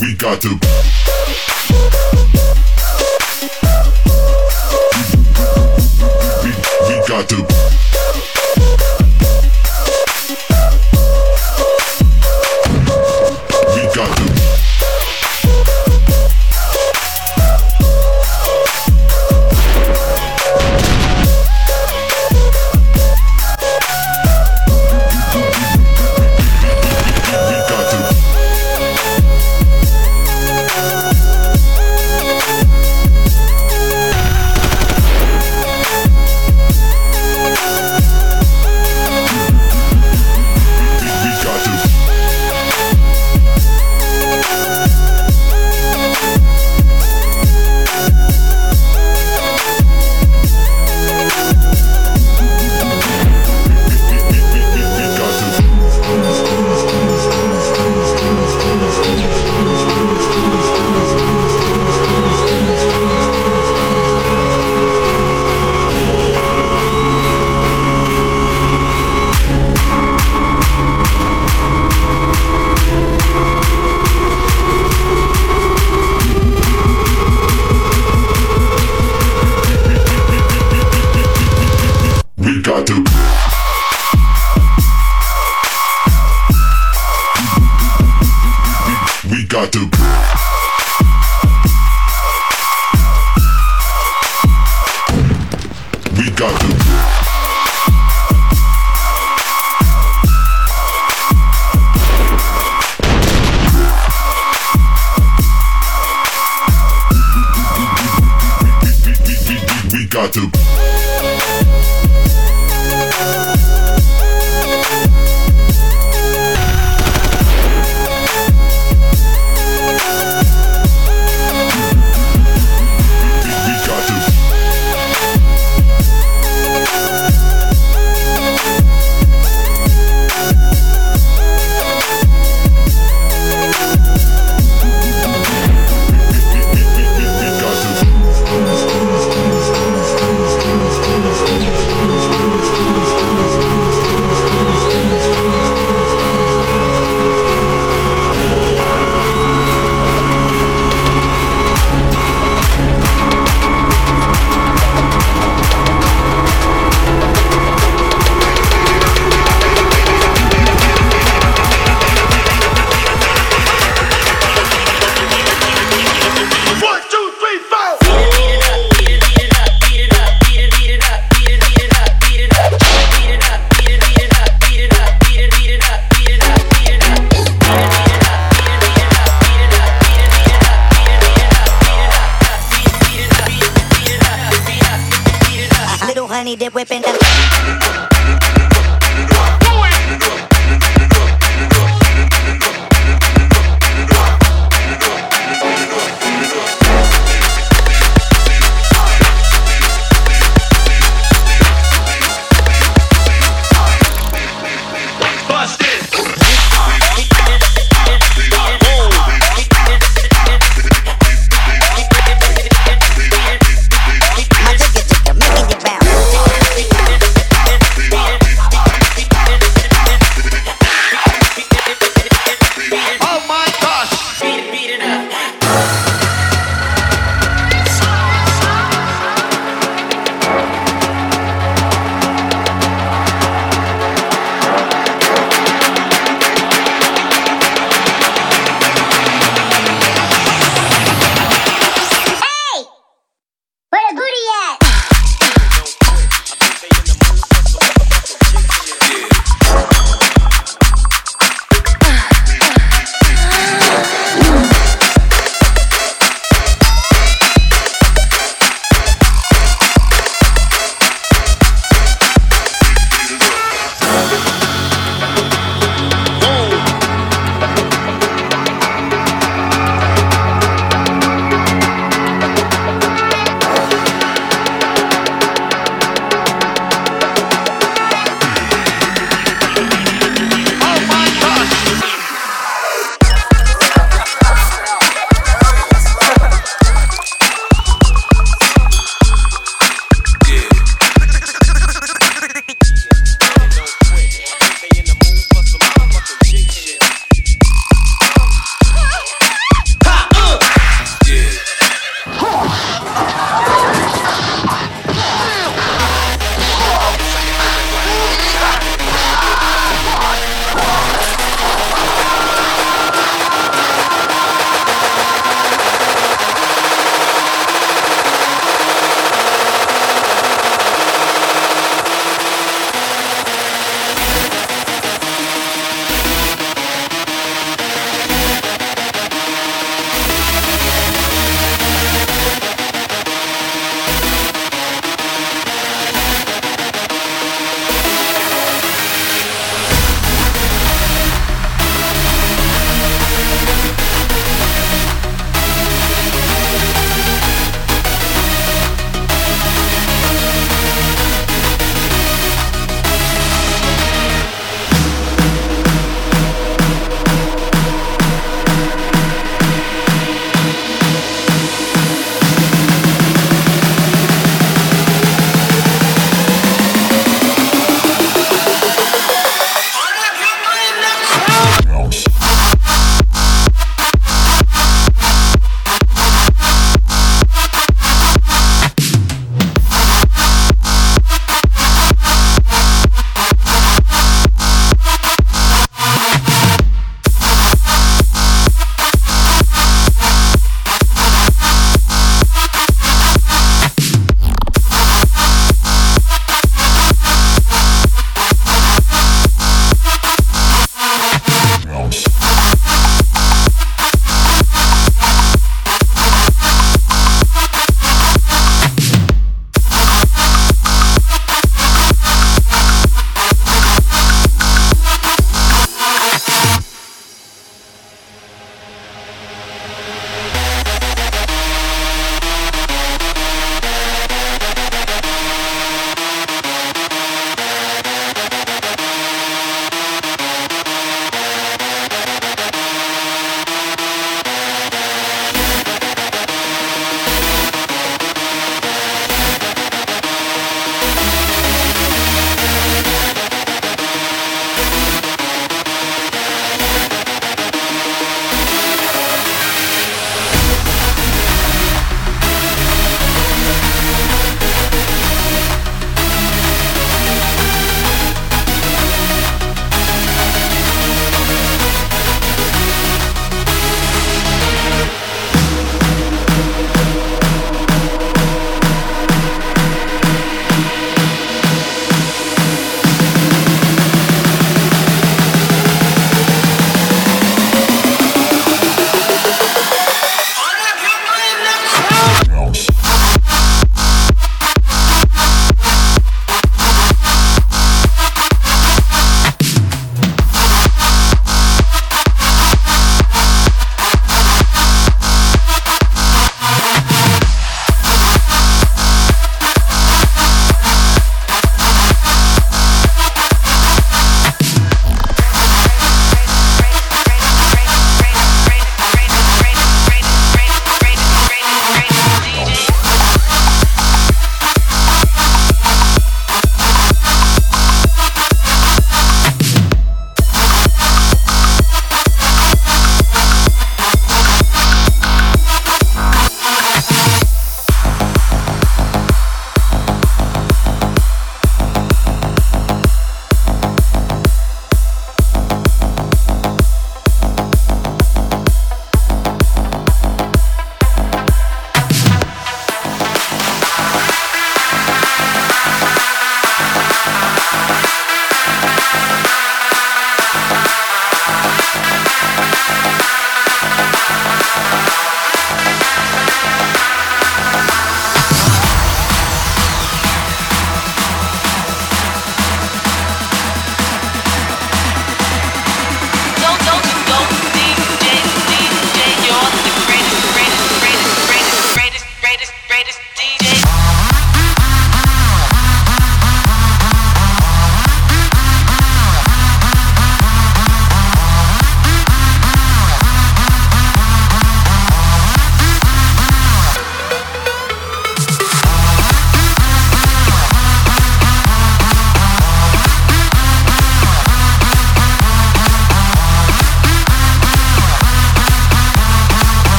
We got to. We, we got to.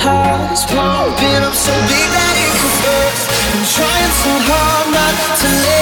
heart's pumping up so big that it could burst. I'm trying so hard not to let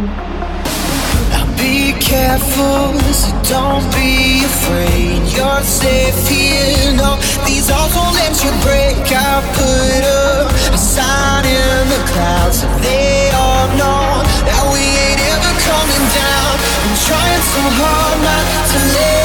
Now be careful, so don't be afraid. You're safe here. No, these odds won't let you break. I put up a sign in the clouds so they all know that we ain't ever coming down. I'm trying so hard not to let.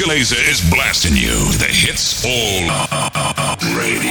Chileza is blasting you the hits all radio.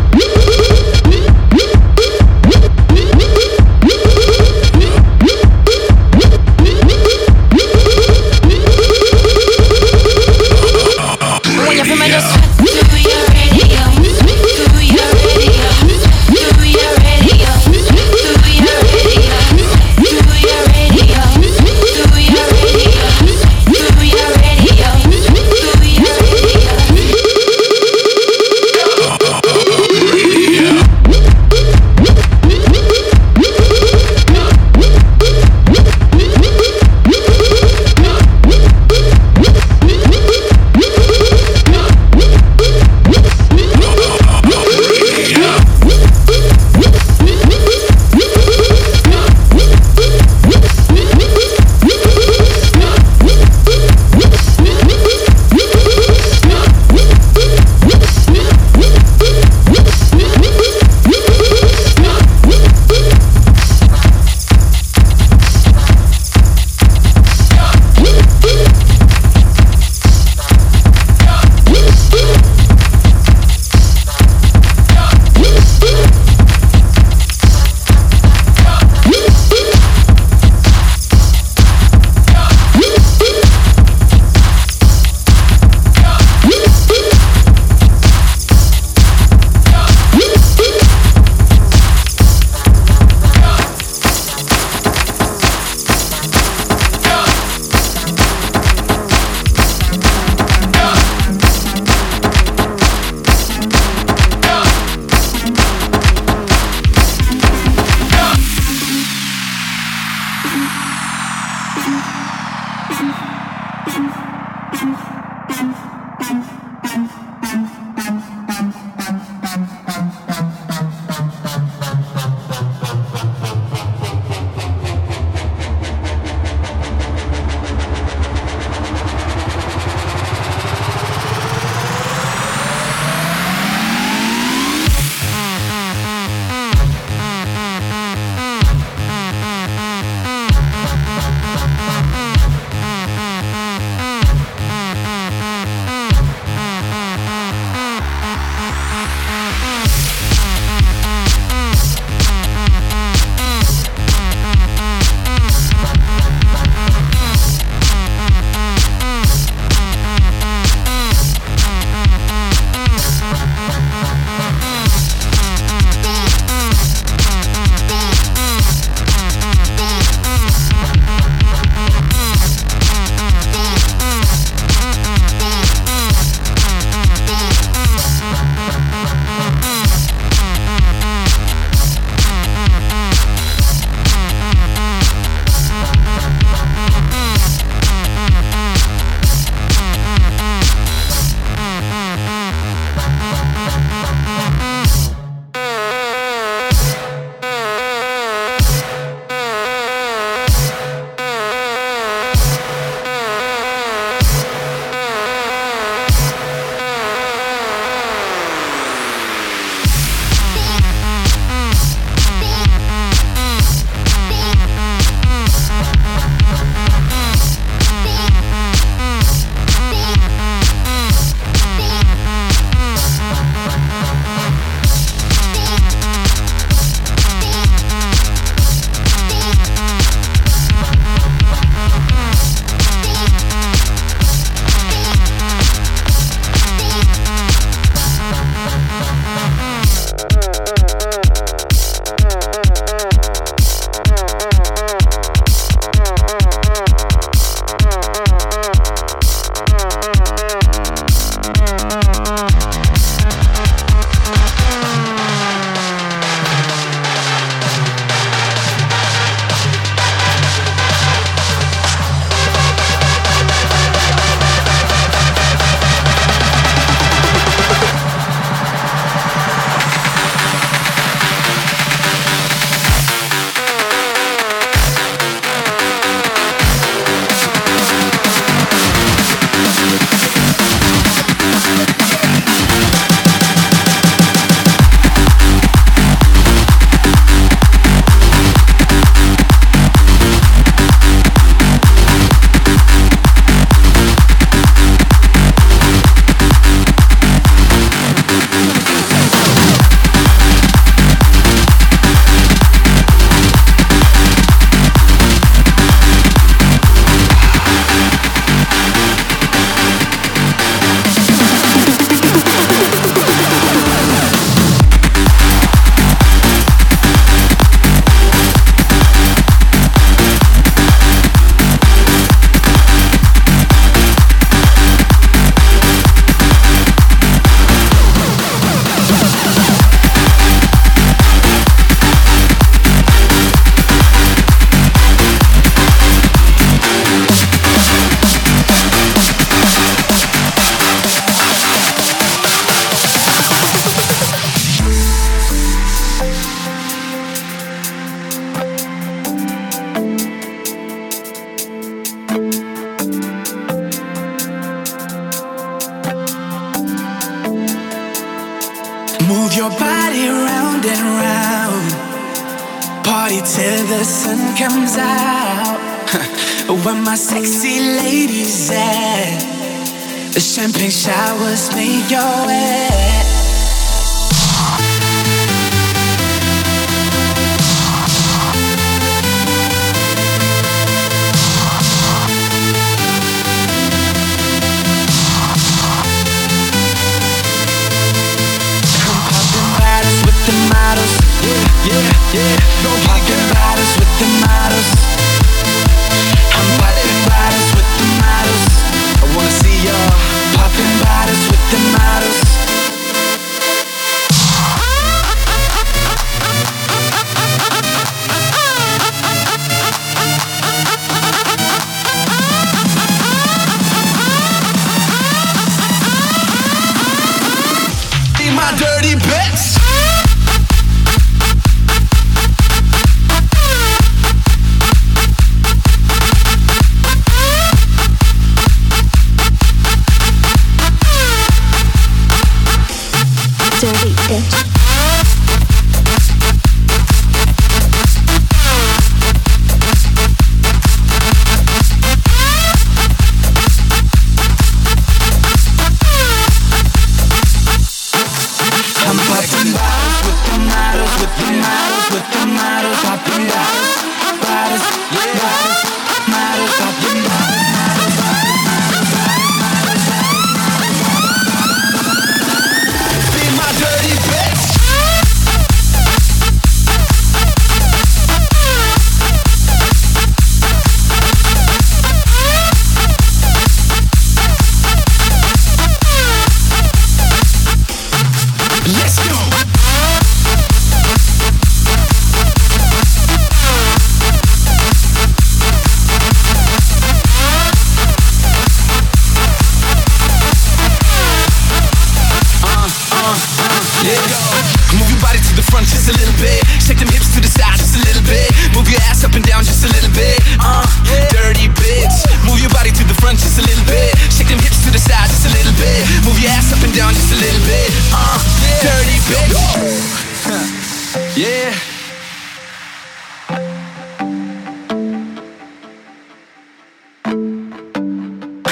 Media.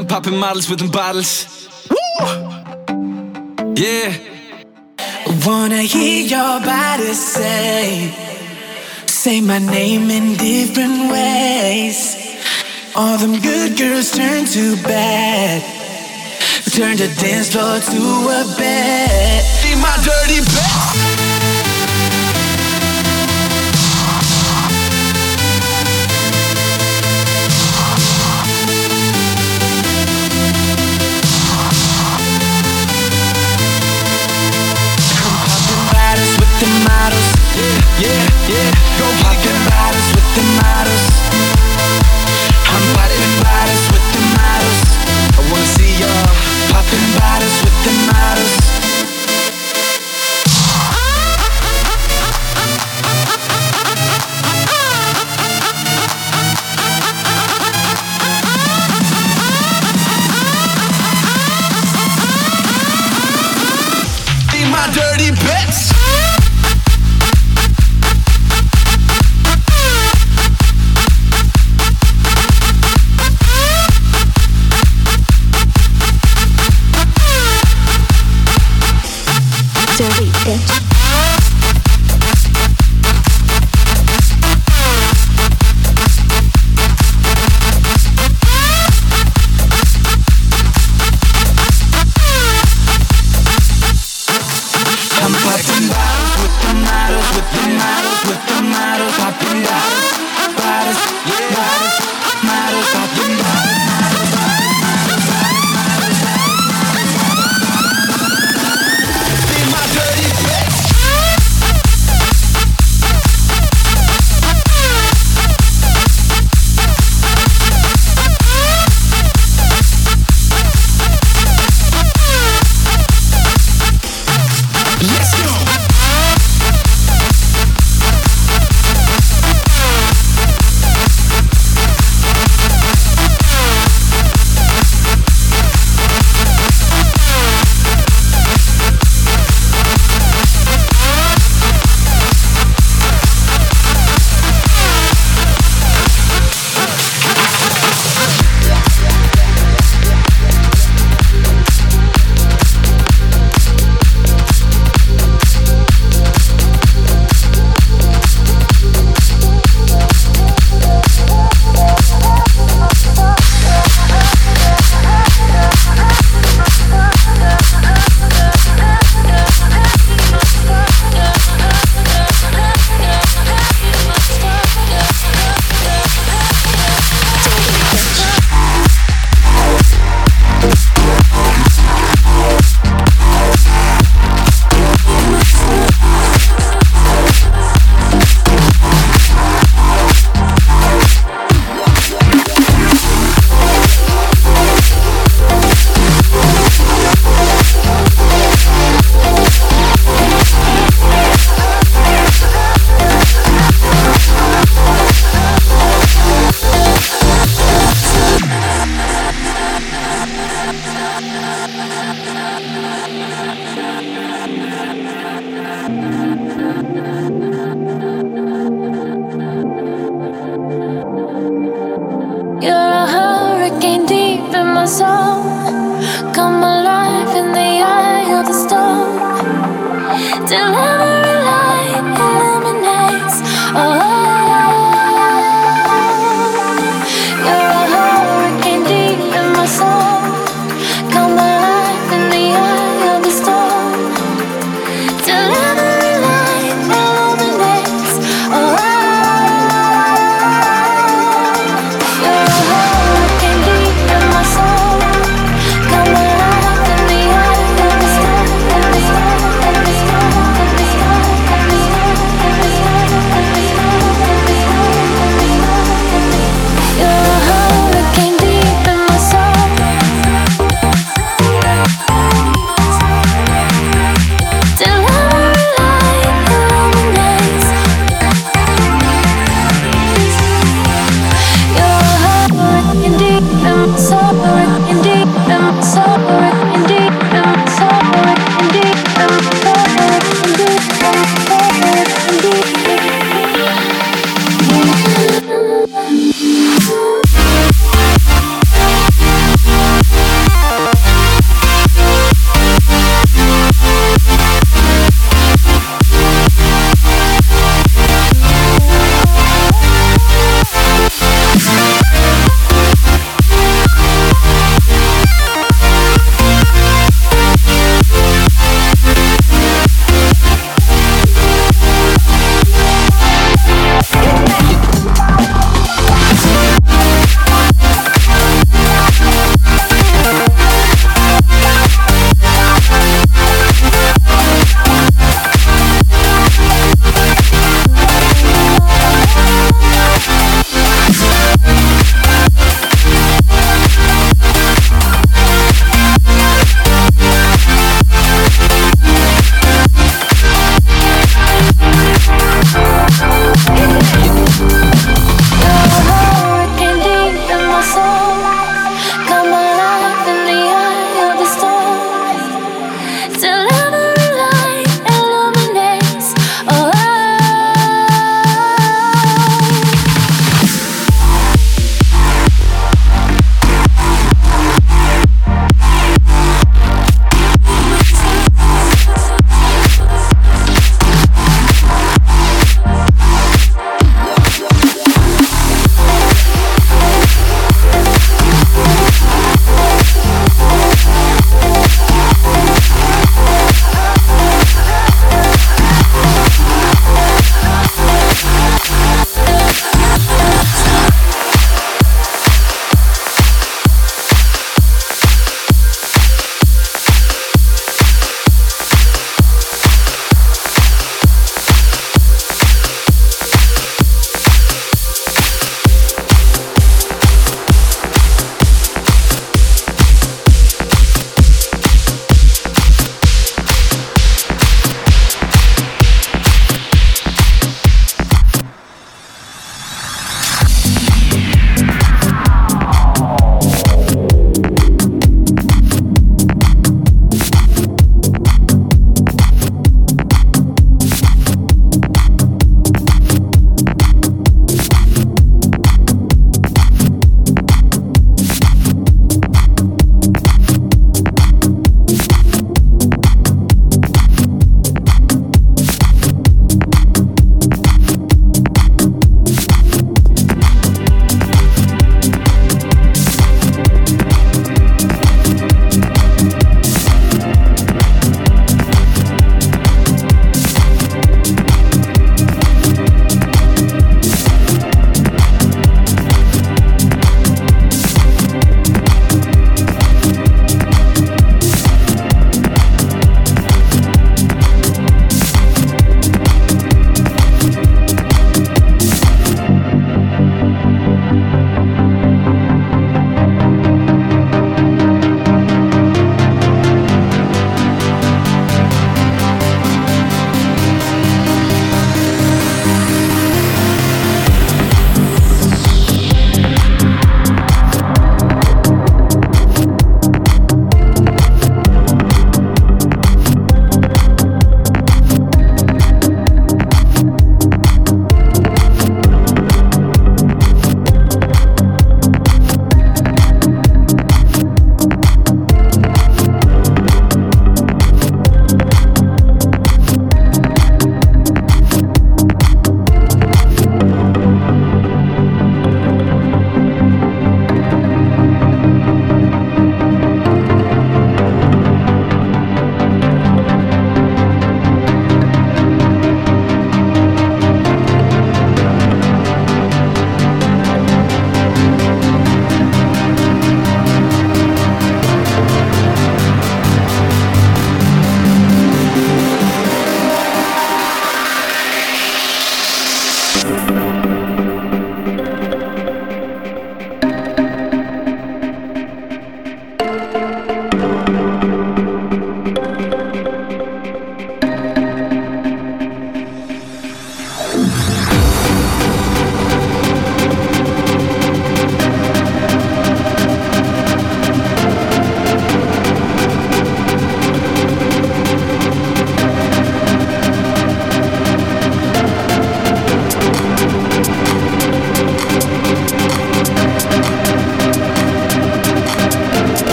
I'm popping models with them bottles. Woo! Yeah. Wanna hear your body say, say my name in different ways. All them good girls turn to bad. Turn the dance floor to a bed. See my dirty bed. yeah, yeah. Go popping bottles with the models. I'm popping bottles.